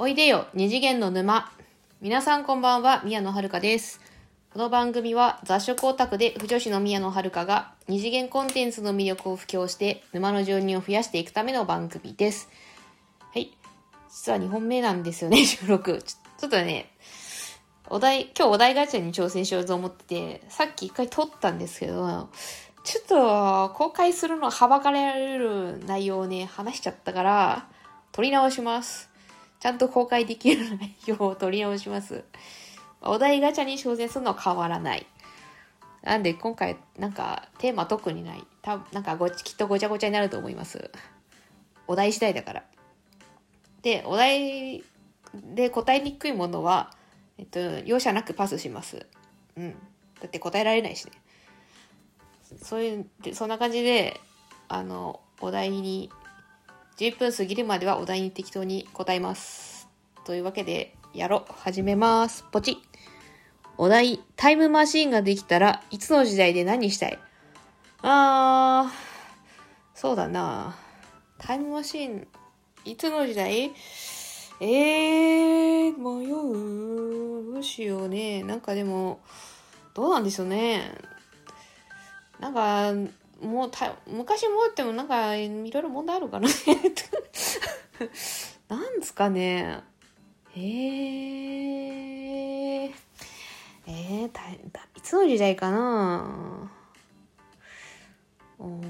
おいでよ二次元の沼。皆さんこんばんは宮野遥です。この番組は雑食オタクで不女子の宮野遥が二次元コンテンツの魅力を布教して沼の住人を増やしていくための番組です。はい。実は2本目なんですよね 収録。ちょっとねお題今日お題ガチャに挑戦しようと思っててさっき一回撮ったんですけどちょっと公開するのはばかれる内容をね話しちゃったから撮り直します。ちゃんと公開できる内容を取り直します。お題ガチャに挑戦するのは変わらない。なんで今回なんかテーマ特にない。たなんかごきっとごちゃごちゃになると思います。お題次第だから。で、お題で答えにくいものは、えっと、容赦なくパスします。うん。だって答えられないしね。そういう、そんな感じで、あの、お題に10分過ぎるまではお題に適当に答えます。というわけで、やろ。始めます。ポチ。お題、タイムマシーンができたらいつの時代で何したい？あー、そうだな。タイムマシーン、いつの時代？えー、迷うどうしようね。なんかでも、どうなんでしょうね。なんか、もうた昔もってもなんかいろいろ問題あるかな。なんですかね。えー、えー、たたいつの時代かな。うん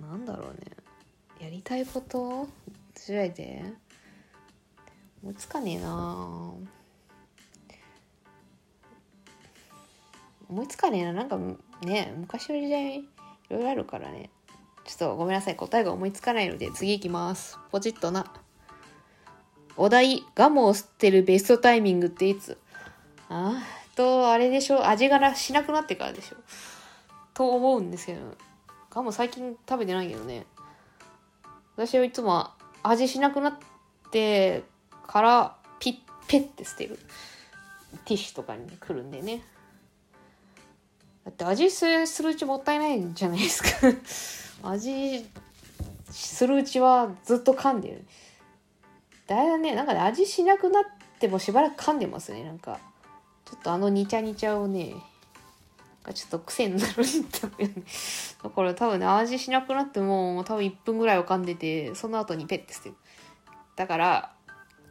なんだろうね。やりたいこと時代で。思いつかねえな。思いつかねえな。なんかね昔の時代いろいろあるからね。ちょっとごめんなさい。答えが思いつかないので次行きます。ポチッとな。お題、ガムを吸ってるベストタイミングっていつ？あーと、あれでしょ味がしなくなってからでしょと思うんですけど。ガム最近食べてないけどね。私はいつも味しなくなってからピッペッて捨てる。ティッシュとかに来るんでね。だって味するうちもったいないんじゃないですか。味するうちはずっと噛んでる。だいぶね。なんかね味しなくなってもしばらく噛んでますね。なんかちょっとあのニチャニチャをねちょっと癖になるんだよね。だから多分ね味しなくなっても多分1分ぐらいは噛んでてその後にペッて捨てる。だから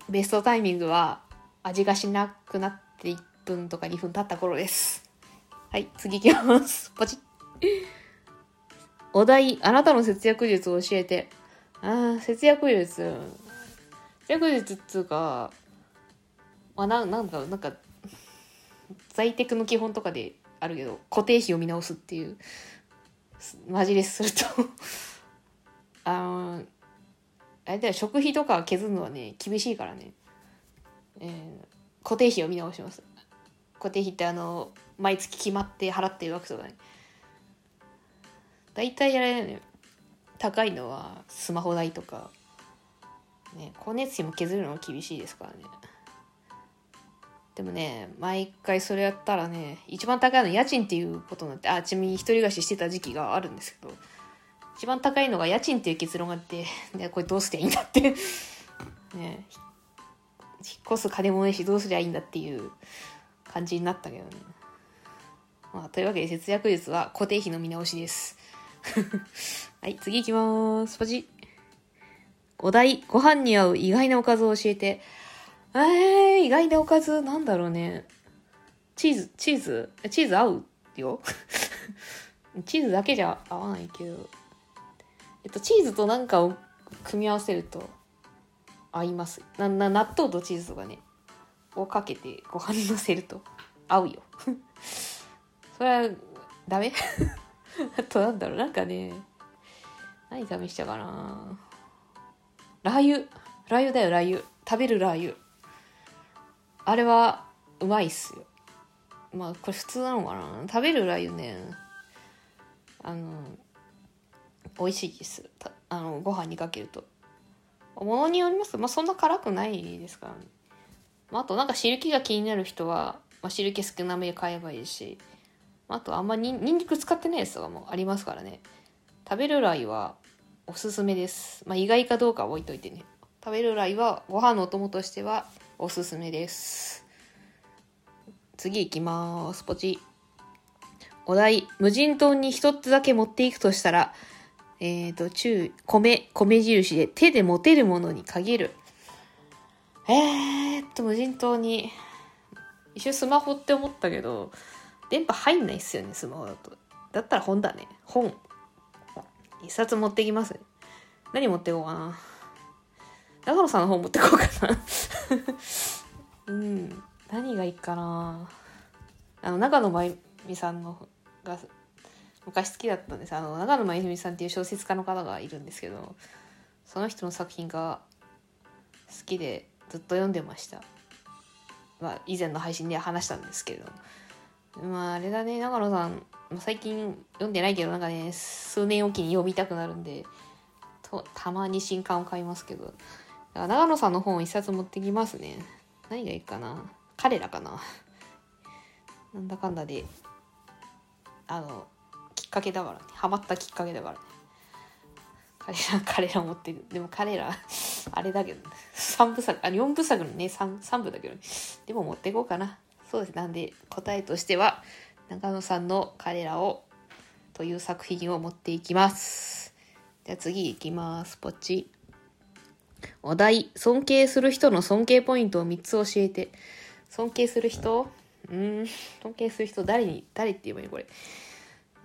ベストタイミングは味がしなくなって1分とか2分経った頃です。はい、次行きます。ポチッ。お題、あなたの節約術を教えて。ああ、節約術。節約術っつうか、まあ、ななんか、なんか、在宅の基本とかであるけど、固定費を見直すっていう、マジですると あの、あれだよ、食費とか削るのはね、厳しいからね。えー、固定費を見直します。固定費ってあの、毎月決まって払ってるわけとかね大体あれだよ。ね高いのはスマホ代とか。ね光熱費も削るのは厳しいですからね。でもね毎回それやったらね一番高いの家賃っていうことになってあちなみに一人暮らししてた時期があるんですけど一番高いのが家賃っていう結論があって ねこれどうすりゃいいんだって。ね引っ越す金もねえしどうすりゃいいんだっていう。感じになったけどねまあ、というわけで節約術は固定費の見直しです。はい、次行きます。ポチお題、ご飯に合う意外なおかずを教えて。えー、意外なおかずなんだろうね。チーズ、チーズ？チーズ合うよ。チーズだけじゃ合わないけど。えっと、チーズとなんかを組み合わせると合います。な、な、納豆とチーズとかね、をかけてご飯にのせると。合うよ。それはダメ？あとなんだろう？なんかね何試したかな？ラー油。ラー油だよラー油。食べるラー油。あれはうまいっすよ。まあこれ普通なのかな？食べるラー油ねあの美味しいです。あのご飯にかけると。ものによります。まあそんな辛くないですからね、まあ、あとなんか汁気が気になる人は、まあ、汁気少なめで買えばいいしあとあんまににんにく使ってないやつとかもありますからね食べるラー油はおすすめですまあ意外かどうかは置いといてね食べるライはご飯のお供としてはおすすめです。次行きます。ポチ。お題、無人島に一つだけ持っていくとしたら、えっ、ー、と、中、米、米印で手で持てるものに限る。えーっと、無人島に、一瞬スマホって思ったけど、電波入んないっすよね、スマホだと。だったら本だね。本。一冊持ってきます。何持ってこうかな。長野さんの本持ってこうかな。うん。何がいいかな。あの、長野真由美さんのが昔好きだったんです。あの、長野真由美さんっていう小説家の方がいるんですけど、その人の作品が好きでずっと読んでました。まあ、以前の配信で話したんですけれどまあ、あれだね、長野さん、最近読んでないけど、なんかね、数年おきに読みたくなるんで、とたまに新刊を買いますけど、だから長野さんの本を一冊持ってきますね。何がいいかな彼らかななんだかんだで、あの、きっかけだからね。ハマったきっかけだからね。彼ら、彼ら持ってる。でも彼ら、あれだけど、ね、3部作、あ、4部作のね、3, 3部だけどね。でも持っていこうかな。そうです。なんで、答えとしては、長野さんの彼らを、という作品を持っていきます。じゃあ次行きます。ポチ。お題、尊敬する人の尊敬ポイントを3つ教えて。尊敬する人？うん、尊敬する人、誰に、誰って言えばいいのこれ？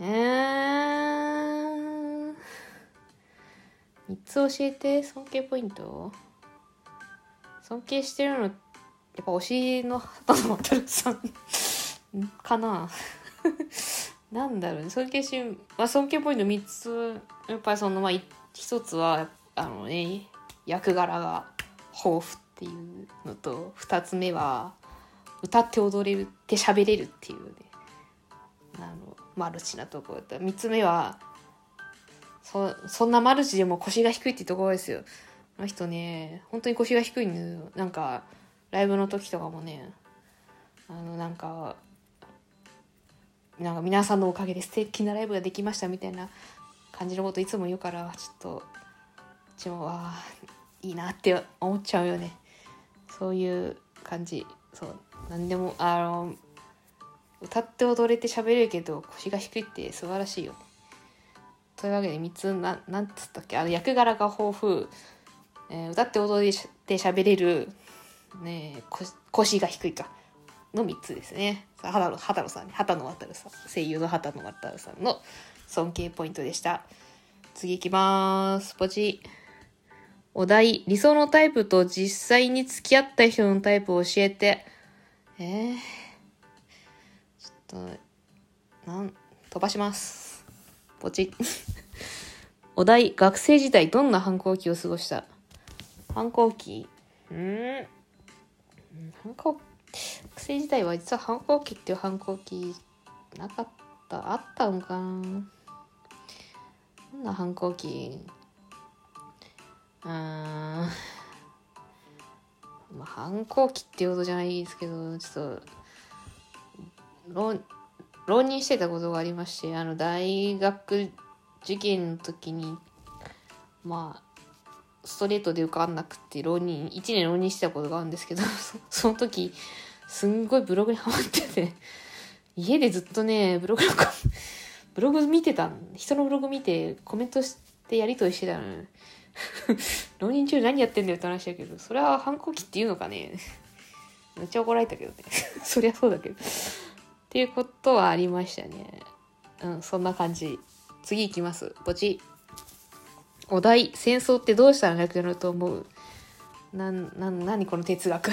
えー、3つ教えて、尊敬ポイント？尊敬してるの、やっぱ推しの畑野渡さん。かな？なんだろうね、尊敬し、まあ、尊敬ポイント3つ、やっぱりその、まあ、1つは、あのね、役柄が豊富っていうのと、2つ目は、歌って踊れるって喋れるっていうね、あの、マルチなところだ3つ目は、そ、そんなマルチでも腰が低いってところですよ。あの人ね、本当に腰が低いんですよ。なんか、ライブの時とかもね、あの、なんか、なんか皆さんのおかげで素敵なライブができましたみたいな感じのこといつも言うから、ちょっと、うちも、わ、いいなって思っちゃうよね。そういう感じ。そう。なんでも、あの、歌って踊れて喋れるけど腰が低いって素晴らしいよ。というわけで3つな、なんつったっけ？あの役柄が豊富、えー、歌って踊れて喋れる、ね腰が低いか。の3つですね。畑野、畑野さん。畑野渡さん。声優の畑野渡さんの尊敬ポイントでした。次行きます。ポチ。お題、理想のタイプと実際に付き合った人のタイプを教えて。えー、ちょっと、なん、飛ばします。ポチ。お題、学生時代どんな反抗期を過ごした？反抗期？うん。反抗学生時代は実は反抗期っていう反抗期なかったあったのかな。どんな反抗期？うん。まあ反抗期っていうことじゃないですけどちょっと浪人してたことがありましてあの大学受験の時にまあストレートで受かんなくて浪人1年浪人してたことがあるんですけど その時すんごいブログにハマってて家でずっとねブログのブログ見てた人のブログ見てコメントしてやりとりしてたのよ。浪人中何やってんだよって話だけどそれは反抗期っていうのかね。めっちゃ怒られたけどね。そりゃそうだけど。っていうことはありましたね。うんそんな感じ。次行きます。ポチお題。戦争ってどうしたらなくなると思う？なんなん何この哲学？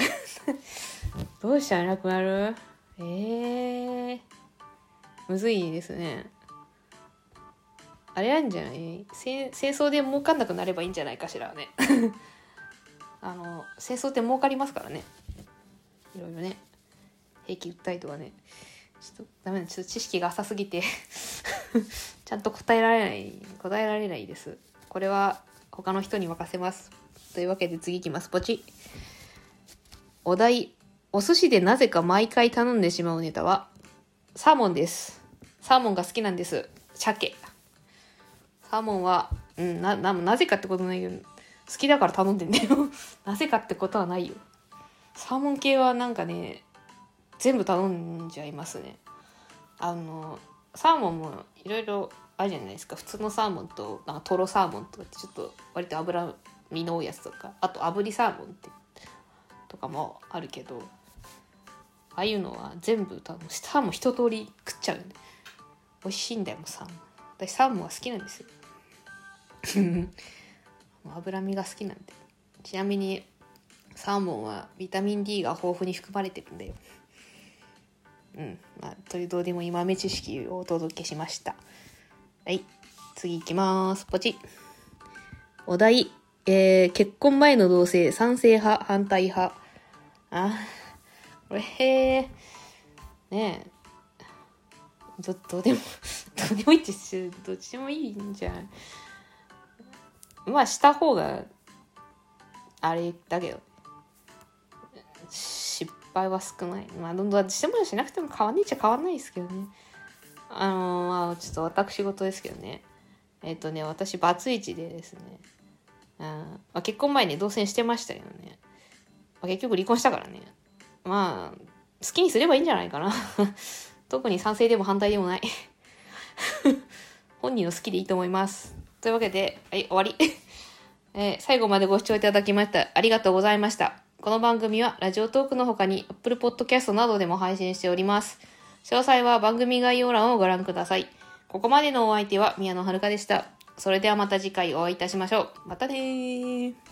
どうしたらなくなる？えー、むずいですね。あれなんじゃない？戦戦争で儲かんなくなればいいんじゃないかしらね。あの戦争って儲かりますからね。いろいろね。兵器売ったりとかね。ちょっとダメだ。ちょっと知識が浅すぎて。ちゃんと答えられない答えられないです。これは他の人に任せます。というわけで次いきます。ポチ。お題お寿司でなぜか毎回頼んでしまうネタはサーモンです。サーモンが好きなんです。鮭。サーモンは、うん、な、な、なぜかってことないけど、好きだから頼んでんだよ。なぜかってことはないよ。サーモン系はなんかね全部頼んじゃいますね。あのサーモンもいろいろあるじゃないですか。普通のサーモンとなんかトロサーモンとかってちょっと割と脂身の多いやつとか。あと炙りサーモンってとかもあるけど。ああいうのは全部多分サーモン一通り食っちゃうんで。美味しいんだよサーモン。私サーモンは好きなんですよ。脂身が好きなんで。ちなみにサーモンはビタミン D が豊富に含まれてるんだようん。まあというどうでもいい豆知識をお届けしました。はい。次いきます。ポチ。お題。えー、結婚前の同性賛成派。反対派。あこれへえねえ。どどうでも どうでもいいってどっちでもいいんじゃないまあした方があれだけど。失敗は少ない。まあどんどんしてもしなくても変わんねえっちゃ変わんないですけどね。あのまあちょっと私事ですけどね。えっ、ー、とね私バツイチでですね。うんまあ、結婚前に同棲してましたけどね、まあ、結局離婚したからね。まあ好きにすればいいんじゃないかな。特に賛成でも反対でもない。本人の好きでいいと思います。というわけではい終わり。えー、最後までご視聴いただきましてありがとうございました。この番組はラジオトークの他に Apple Podcast などでも配信しております。詳細は番組概要欄をご覧ください。ここまでのお相手は宮野遥でした。それではまた次回お会いいたしましょう。またねー